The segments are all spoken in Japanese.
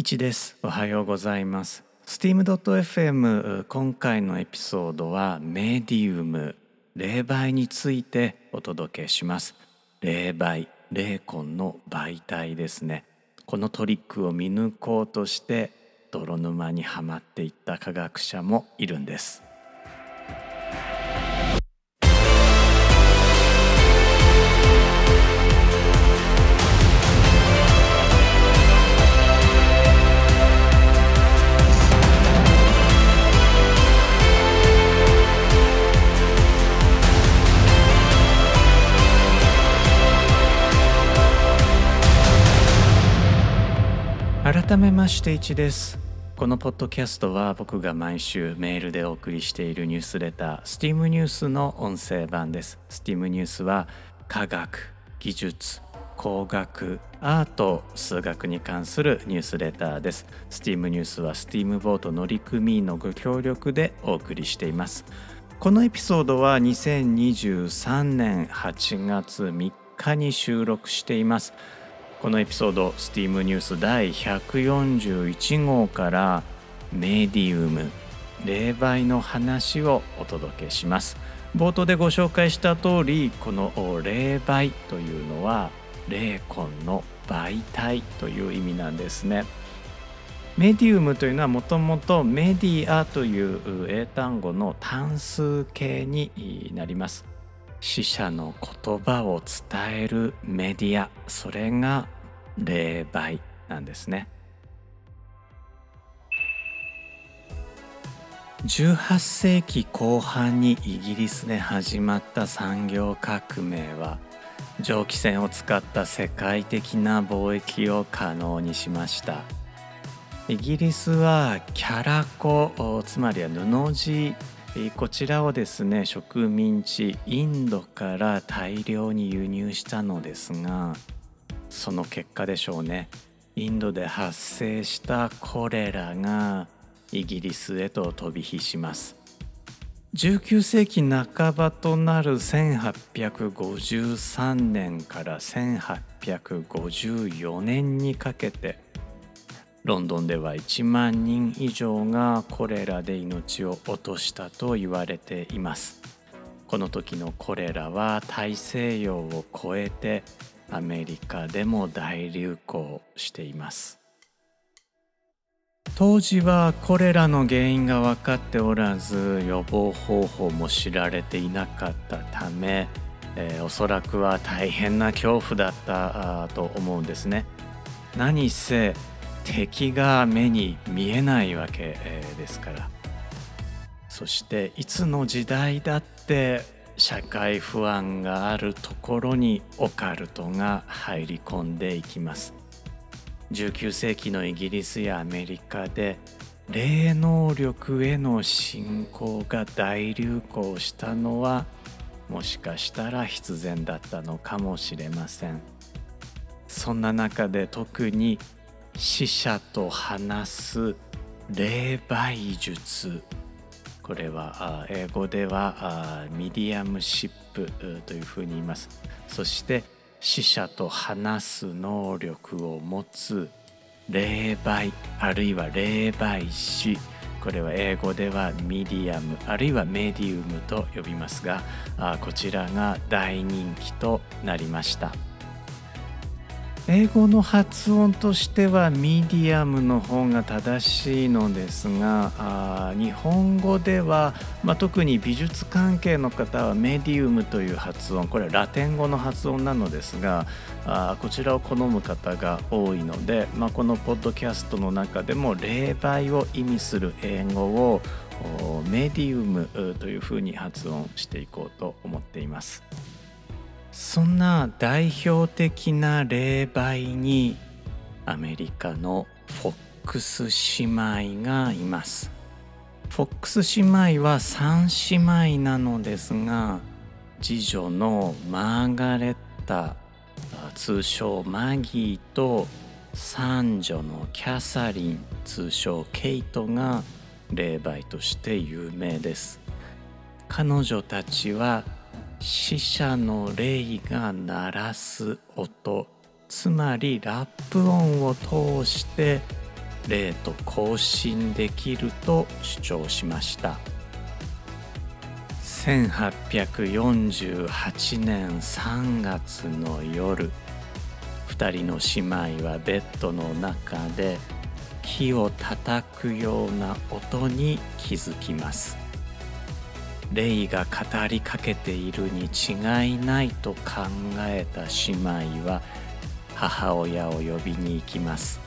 1です。おはようございます。steam.fm 今回のエピソードはメディウム霊媒についてお届けします。霊媒霊魂の媒体ですね。このトリックを見抜こうとして泥沼にはまっていった科学者もいるんです。改めまして1です。このポッドキャストは僕が毎週メールでお送りしているニュースレター STEAM ニュースの音声版です。STEAM ニュースは科学技術工学アート数学に関するニュースレターです。STEAM ニュースは STEAM ボート乗組員のご協力でお送りしています。このエピソードは2023年8月3日に収録しています。このエピソード STEAM ニュース第141号からメディウム。霊媒の話をお届けします。冒頭でご紹介した通りこの霊媒というのは霊魂の媒体という意味なんですね。メディウムというのはもともとメディアという英単語の単数形になります。死者の言葉を伝えるメディアそれが霊媒なんですね。18世紀後半にイギリスで始まった産業革命は蒸気船を使った世界的な貿易を可能にしました。イギリスはキャラコつまりは布地こちらをですね植民地インドから大量に輸入したのですがその結果でしょうね。インドで発生したコレラがイギリスへと飛び火します。19世紀半ばとなる1853年から1854年にかけてロンドンでは1万人以上がコレラで命を落としたと言われています。この時のコレラは大西洋を越えてアメリカでも大流行しています。当時はこれらの原因が分かっておらず予防方法も知られていなかったため、えー、おそらくは大変な恐怖だったと思うんですね。何せ敵が目に見えないわけですから。そしていつの時代だって社会不安があるところにオカルトが入り込んでいきます。19世紀のイギリスやアメリカで霊能力への信仰が大流行したのはもしかしたら必然だったのかもしれません。そんな中で特に死者と話す霊媒術。これは英語では mediumship というふうに言います。そして死者と話す能力を持つ霊媒あるいは霊媒師。これは英語ではミディアムあるいはメディウムと呼びますがこちらが大人気となりました。英語の発音としてはミディアムの方が正しいのですがあ日本語では、まあ、特に美術関係の方はメディウムという発音これはラテン語の発音なのですがあこちらを好む方が多いので、まあ、このポッドキャストの中でも霊媒を意味する英語をメディウムというふうに発音していこうと思っています。そんな代表的な霊媒にアメリカのフォックス姉妹がいます。フォックス姉妹は3姉妹なのですが次女のマーガレッタ通称マギーと三女のキャサリン通称ケイトが霊媒として有名です。彼女たちは死者の霊が鳴らす音。つまりラップ音を通して霊と交信できると主張しました。1848年3月の夜2人の姉妹はベッドの中で木を叩くような音に気づきます。レイが語りかけているに違いないと考えた姉妹は母親を呼びに行きます。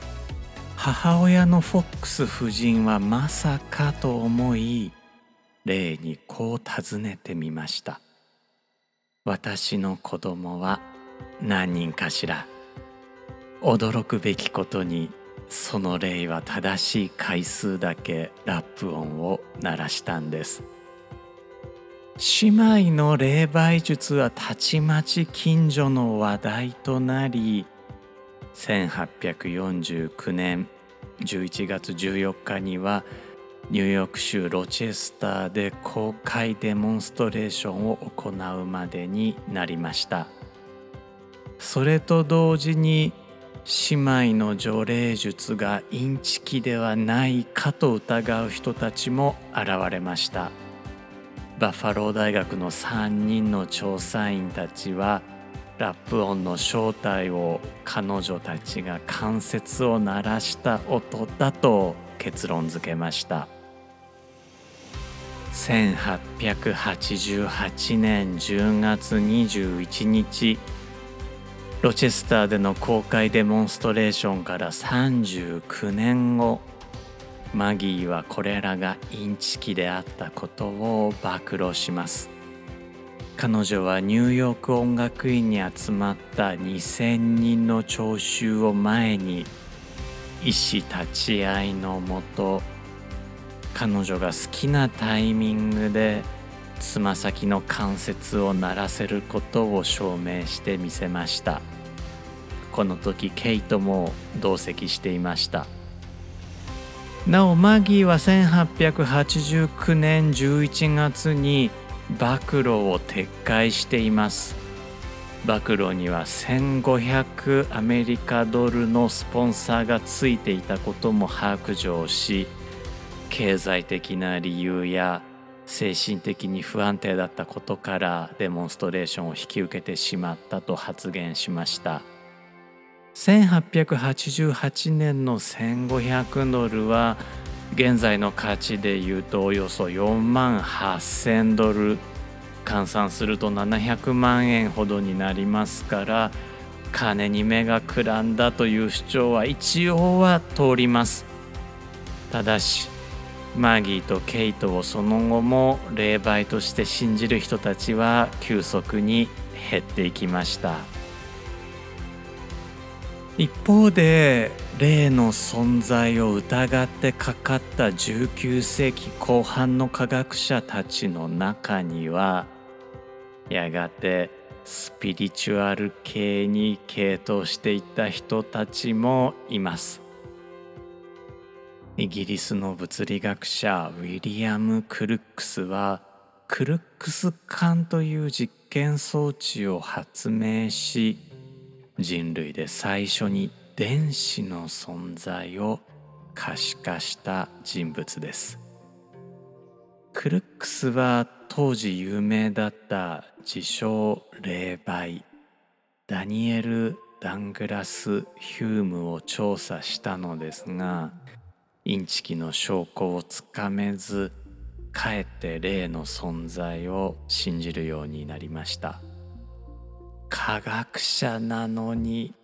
母親のフォックス夫人はまさかと思いレイにこう尋ねてみました私の子供は何人かしら驚くべきことにその霊は正しい回数だけラップ音を鳴らしたんです。姉妹の霊媒術はたちまち近所の話題となり1849年11月14日にはニューヨーク州ロチェスターで公開デモンストレーションを行うまでになりました。それと同時に姉妹の除霊術がインチキではないかと疑う人たちも現れました。バッファロー大学の3人の調査員たちはラップ音の正体を彼女たちが関節を鳴らした音だと結論付けました。1888年10月21日ロチェスターでの公開デモンストレーションから39年後マギーはこれらがインチキであったことを暴露します。彼女はニューヨーク音楽院に集まった2,000人の聴衆を前に医師立ち会いのもと彼女が好きなタイミングでつま先の関節を鳴らせることを証明してみせました。この時ケイトも同席していました。なおマギーは1889年11月に暴露を撤回しています暴露には1500アメリカドルのスポンサーがついていたことも白状し経済的な理由や精神的に不安定だったことからデモンストレーションを引き受けてしまったと発言しました。1888年の1500ドルは現在の価値でいうとおよそ4万8000ドル換算すると700万円ほどになりますから金に目がくらんだという主張は一応は通りますただしマギーとケイトをその後も霊媒として信じる人たちは急速に減っていきました。一方で霊の存在を疑ってかかった19世紀後半の科学者たちの中にはやがてスピリチュアル系に傾倒していった人たちもいます。イギリスの物理学者ウィリアム・クルックスはクルックス管という実験装置を発明し人類で最初に電子の存在を可視化した人物ですクルックスは当時有名だった自称霊媒ダニエル・ダングラス・ヒュームを調査したのですがインチキの証拠をつかめずかえって霊の存在を信じるようになりました。科学者なのに。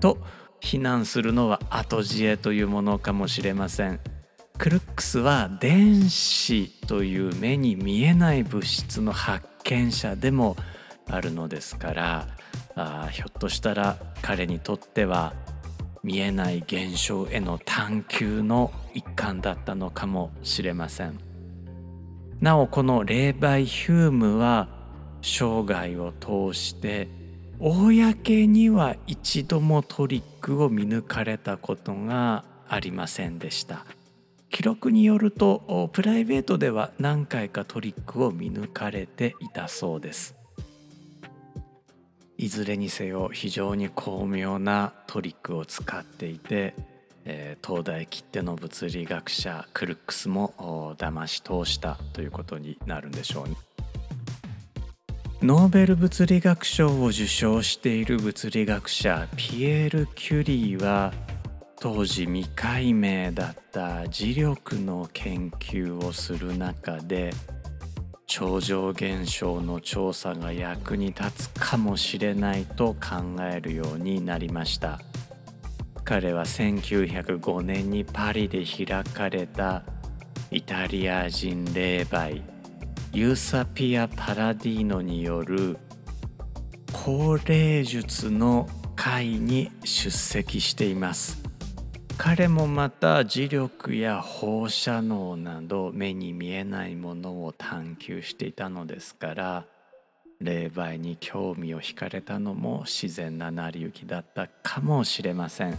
と非難するのは後知恵というものかもしれません。クルックスは電子という目に見えない物質の発見者でもあるのですから。あひょっとしたら彼にとっては見えない現象への探求の一環だったのかもしれません。なおこの霊媒ヒュームは生涯を通して公には一度もトリックを見抜かれたことがありませんでした記録によるとプライベートでは何回かトリックを見抜かれていたそうですいずれにせよ非常に巧妙なトリックを使っていてえー、東大切手の物理学者クルックスも騙し通したということになるんでしょうね。ノーベル物理学賞を受賞している物理学者ピエール・キュリーは当時未解明だった磁力の研究をする中で超常現象の調査が役に立つかもしれないと考えるようになりました。彼は1905年にパリで開かれたイタリア人霊媒ユーサピア・パラディーノによる高齢術の会に出席しています。彼もまた磁力や放射能など目に見えないものを探求していたのですから霊媒に興味を惹かれたのも自然な成り行きだったかもしれません。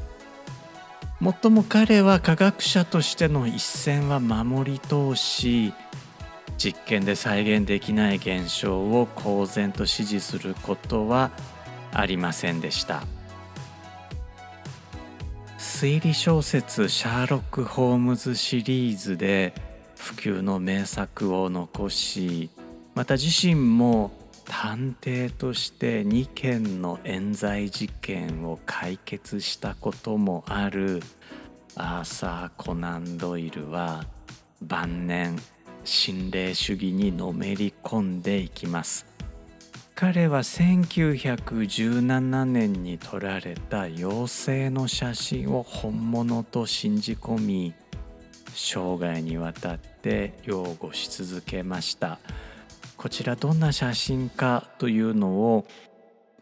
もっとも彼は科学者としての一線は守り通し実験で再現できない現象を公然と支持することはありませんでした。推理小説「シャーロック・ホームズ」シリーズで普及の名作を残しまた自身も探偵として2件の冤罪事件を解決したこともあるアーサー・コナン・ドイルは晩年心霊主義にのめり込んでいきます。彼は1917年に撮られた妖精の写真を本物と信じ込み生涯にわたって擁護し続けました。こちらどんな写真かというのを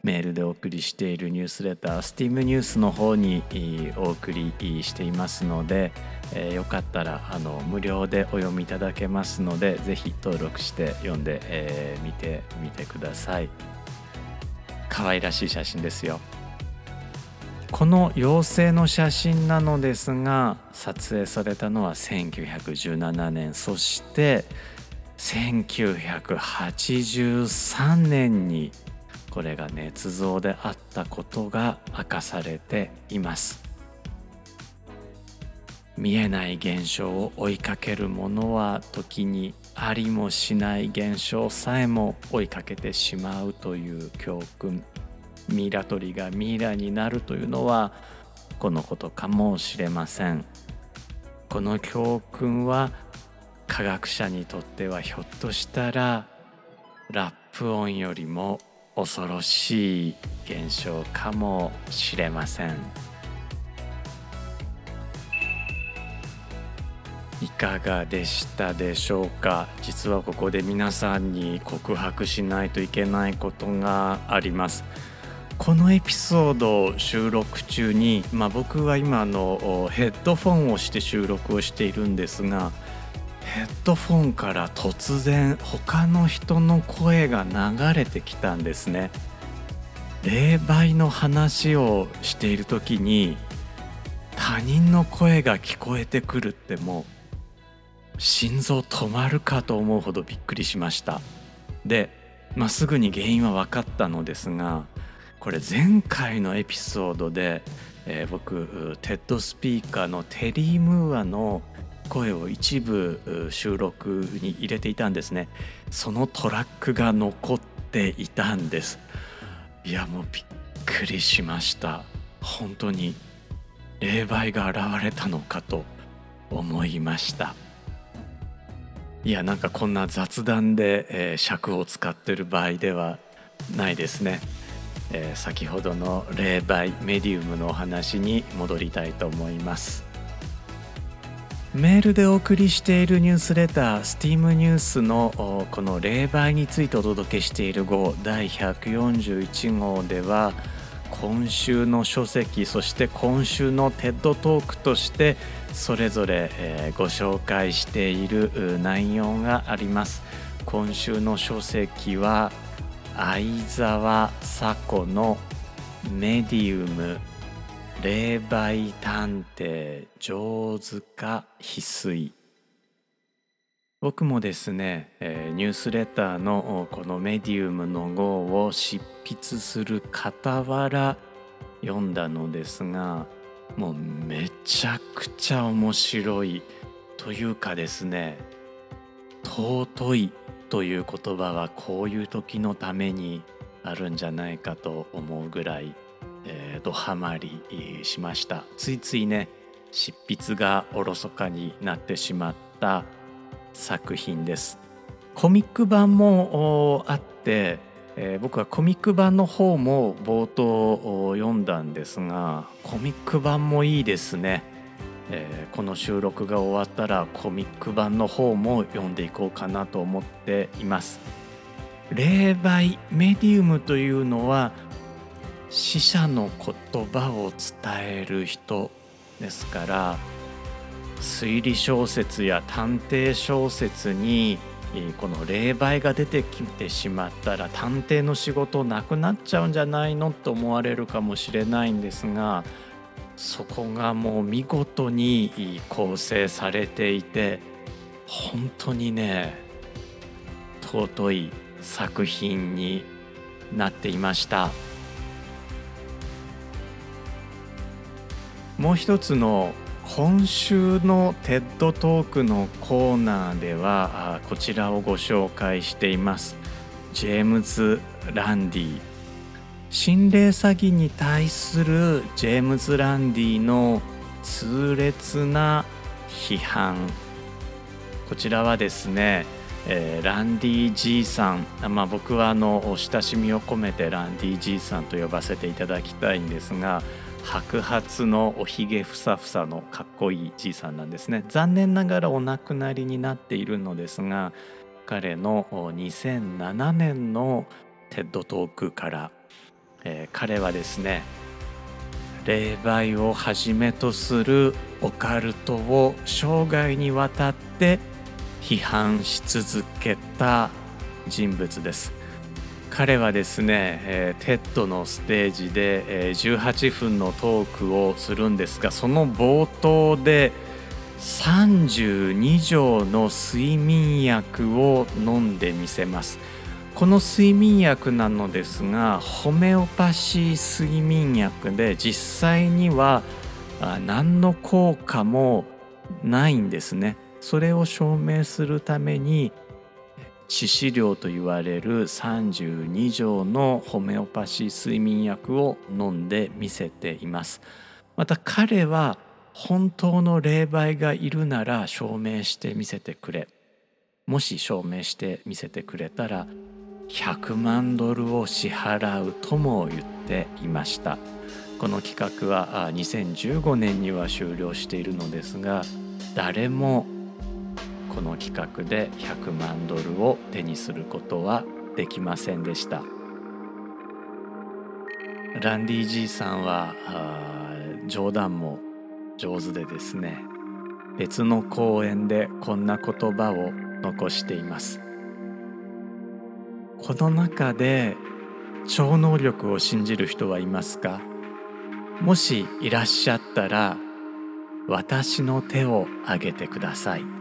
メールでお送りしているニュースレター STEAM ニュースの方にお送りしていますので、えー、よかったらあの無料でお読みいただけますのでぜひ登録して読んでみ、えー、てみてください。可愛らしい写真ですよ。この妖精の写真なのですが撮影されたのは1917年。そして1983年にこれが捏造であったことが明かされています。見えない現象を追いかける者は時にありもしない現象さえも追いかけてしまうという教訓。ミイラ取りがミイラになるというのはこのことかもしれません。この教訓は科学者にとってはひょっとしたらラップ音よりも恐ろしい現象かもしれません。いかがでしたでしょうか？実はここで皆さんに告白しないといけないことがあります。このエピソード収録中に、まあ、僕は今のヘッドフォンをして収録をしているんですがヘッドフォンから突然他の人の声が流れてきたんですね。霊媒の話をしている時に他人の声が聞こえてくるってもう心臓止まるかと思うほどびっくりしました。で、まあ、すぐに原因は分かったのですがこれ前回のエピソードで、えー、僕テッドスピーカーのテリー・ムーアの声を一部収録に入れていたんですね。そのトラックが残っていたんです。いやもうびっくりしました。本当に霊媒が現れたのかと思いました。いやなんかこんな雑談で、えー、尺を使ってる場合ではないですね、えー、先ほどの霊媒メディウムのお話に戻りたいと思います。メールでお送りしているニュースレター STEAM ニュースのこの霊媒についてお届けしている号第141号では今週の書籍そして今週の TED トークとしてそれぞれ、ご紹介している内容があります。今週の書籍は相沢佐子のメディウム。霊媒探偵上手か翡翠。僕もですね、え、ニュースレターのこのメディウムの号を執筆する傍ら読んだのですがもうめちゃくちゃ面白い。というかですね尊いという言葉はこういう時のためにあるんじゃないかと思うぐらい、えー、ドハマりしました。ついついね執筆がおろそかになってしまった作品です。コミック版もあって、えー、僕はコミック版の方も冒頭読んだんですがコミック版もいいですね、えー、この収録が終わったらコミック版の方も読んでいこうかなと思っています。霊媒メディウムというのは死者の言葉を伝える人ですから推理小説や探偵小説にこの霊媒が出てきてしまったら探偵の仕事なくなっちゃうんじゃないのと思われるかもしれないんですがそこがもう見事に構成されていて本当にね尊い作品になっていました。もう一つの今週の TED トークのコーナーではこちらをご紹介しています。ジェームズ・ランディ。心霊詐欺に対するジェームズ・ランディの痛烈な批判。こちらはですね、えー、ランディ・ジーさん、まあ、僕はあの親しみを込めてランディ・ジーさんと呼ばせていただきたいんですが白髪のおひげふさふさのかっこいいじいさんなんですね。残念ながらお亡くなりになっているのですが彼の2007年の TED Talk から、えー、彼はですね霊媒をはじめとするオカルトを生涯にわたって批判し続けた人物です。彼はですね、えー、 TED のステージで、えー、18分のトークをするんですがその冒頭で32錠の睡眠薬を飲んでみせます。この睡眠薬なのですがホメオパシー睡眠薬で実際には何の効果もないんですね。それを証明するために致死量と言われる32錠のホメオパシー睡眠薬を飲んでみせています。また彼は本当の霊媒がいるなら証明してみせてくれ。もし証明してみせてくれたら100万ドルを支払うとも言っていました。この企画は2015年には終了しているのですが誰もこの企画で100万ドルを手にすることはできませんでした。ランディじいさんは冗談も上手でですね別の講演でこんな言葉を残しています。この中で超能力を信じる人はいますか？もしいらっしゃったら私の手を挙げてください。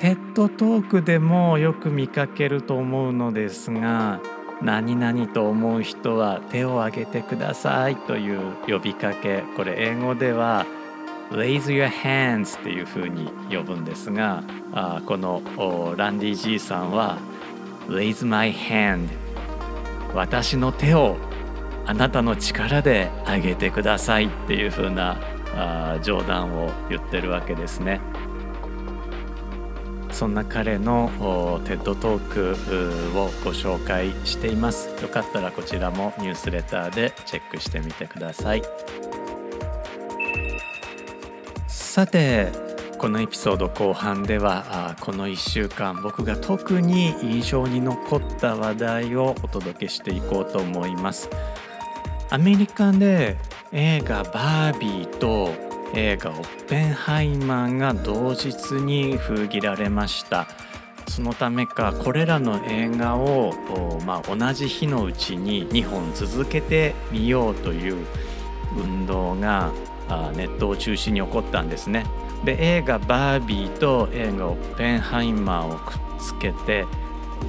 テッドトークでもよく見かけると思うのですが何々と思う人は手を挙げてくださいという呼びかけこれ英語では Raise your hands っていうふうに呼ぶんですがあこのランディじいさんは Raise my hand 私の手をあなたの力で上げてくださいっていうふうなあ冗談を言ってるわけですね。そんな彼のテッドトークをご紹介しています。よかったらこちらもニュースレターでチェックしてみてください。さてこのエピソード後半ではこの1週間僕が特に印象に残った話題をお届けしていこうと思います。アメリカで映画バービーと映画「オッペンハイマー」が同日に封切られましたそのためかこれらの映画を、まあ、同じ日のうちに2本続けてみようという運動がネットを中心に起こったんですね。で映画「バービー」と映画「オッペンハイマー」をくっつけて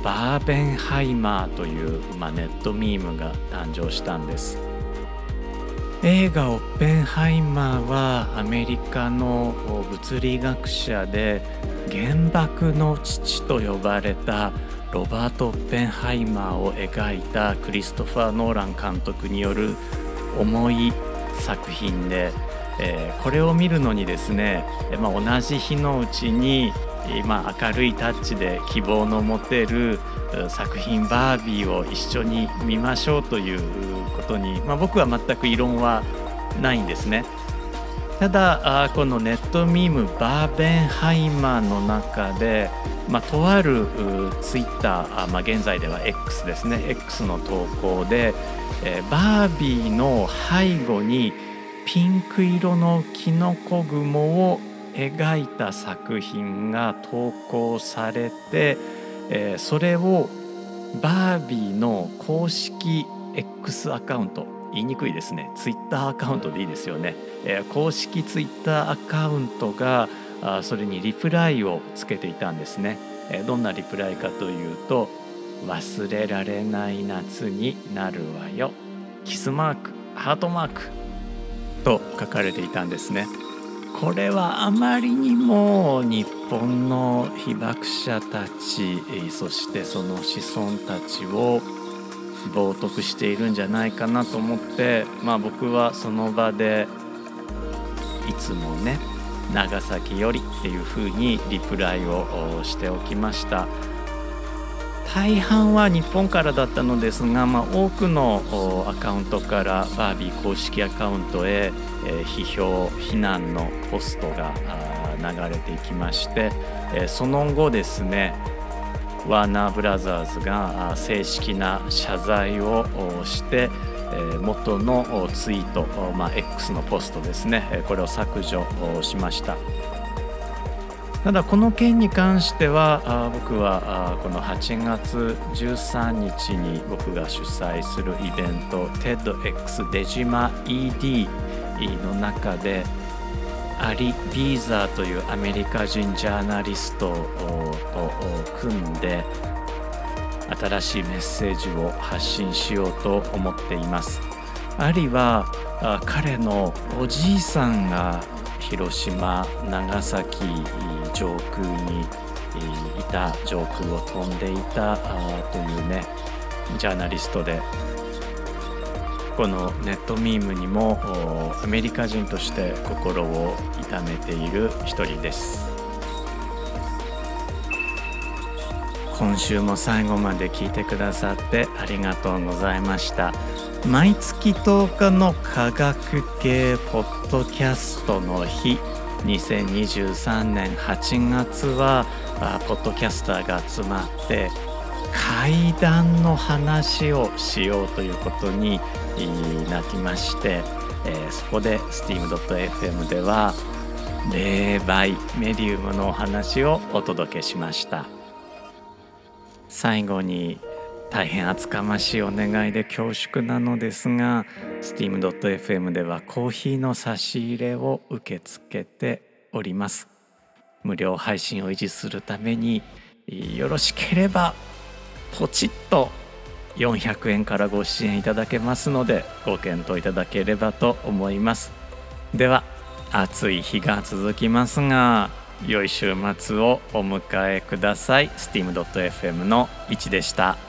バーベンハイマーという、まあ、ネットミームが誕生したんです。映画「オッペンハイマー」はアメリカの物理学者で原爆の父と呼ばれたロバート・オッペンハイマーを描いたクリストファー・ノーラン監督による重い作品で、えー、これを見るのにですね、まあ、同じ日のうちに、まあ、明るいタッチで希望の持てる作品「バービー」を一緒に見ましょうということに、まあ、僕は全く異論はないんですね。ただこのネットミームバーベンハイマーの中で、まあ、とあるツイッター、まあ、現在では X ですね X の投稿で、えー、バービーの背後にピンク色のキノコ雲を描いた作品が投稿されて、えー、それをバービーの公式 X アカウント言いにくいですね。ツイッターアカウントでいいですよね、えー、公式ツイッターアカウントがあそれにリプライをつけていたんですね、えー、どんなリプライかというと忘れられない夏になるわよ。キスマークハートマークと書かれていたんですね。これはあまりにも日本の被爆者たちそしてその子孫たちを冒涜しているんじゃないかなと思ってまあ僕はその場でいつもね長崎よりっていうふうにリプライをしておきました。大半は日本からだったのですが、まあ、多くのアカウントからバービー公式アカウントへ、え批評非難のポストが流れていきまして、えその後ですねワーナーブラザーズが正式な謝罪をしてえ元のツイート、まあ、X のポストですねこれを削除しました。ただこの件に関しては僕はこの8月13日に僕が主催するイベント TEDx デジマ ED の中でアリ・ビーザーというアメリカ人ジャーナリストと組んで新しいメッセージを発信しようと思っています。アリは彼のおじいさんが広島長崎上空にいた上空を飛んでいたというねジャーナリストでこのネットミームにもアメリカ人として心を痛めている一人です。今週も最後まで聞いてくださってありがとうございました。毎月10日の科学系ポッドキャストの日。2023年8月はポッドキャスターが集まって階段の話をしようということになりまして、えー、そこで steam.fm では霊媒メディウムのお話をお届けしました。最後に大変厚かましいお願いで恐縮なのですが steam.fm ではコーヒーの差し入れを受け付けております。無料配信を維持するためによろしければポチッと400円からご支援いただけますのでご検討いただければと思います。では暑い日が続きますが良い週末をお迎えください。Steam.fm の1でした。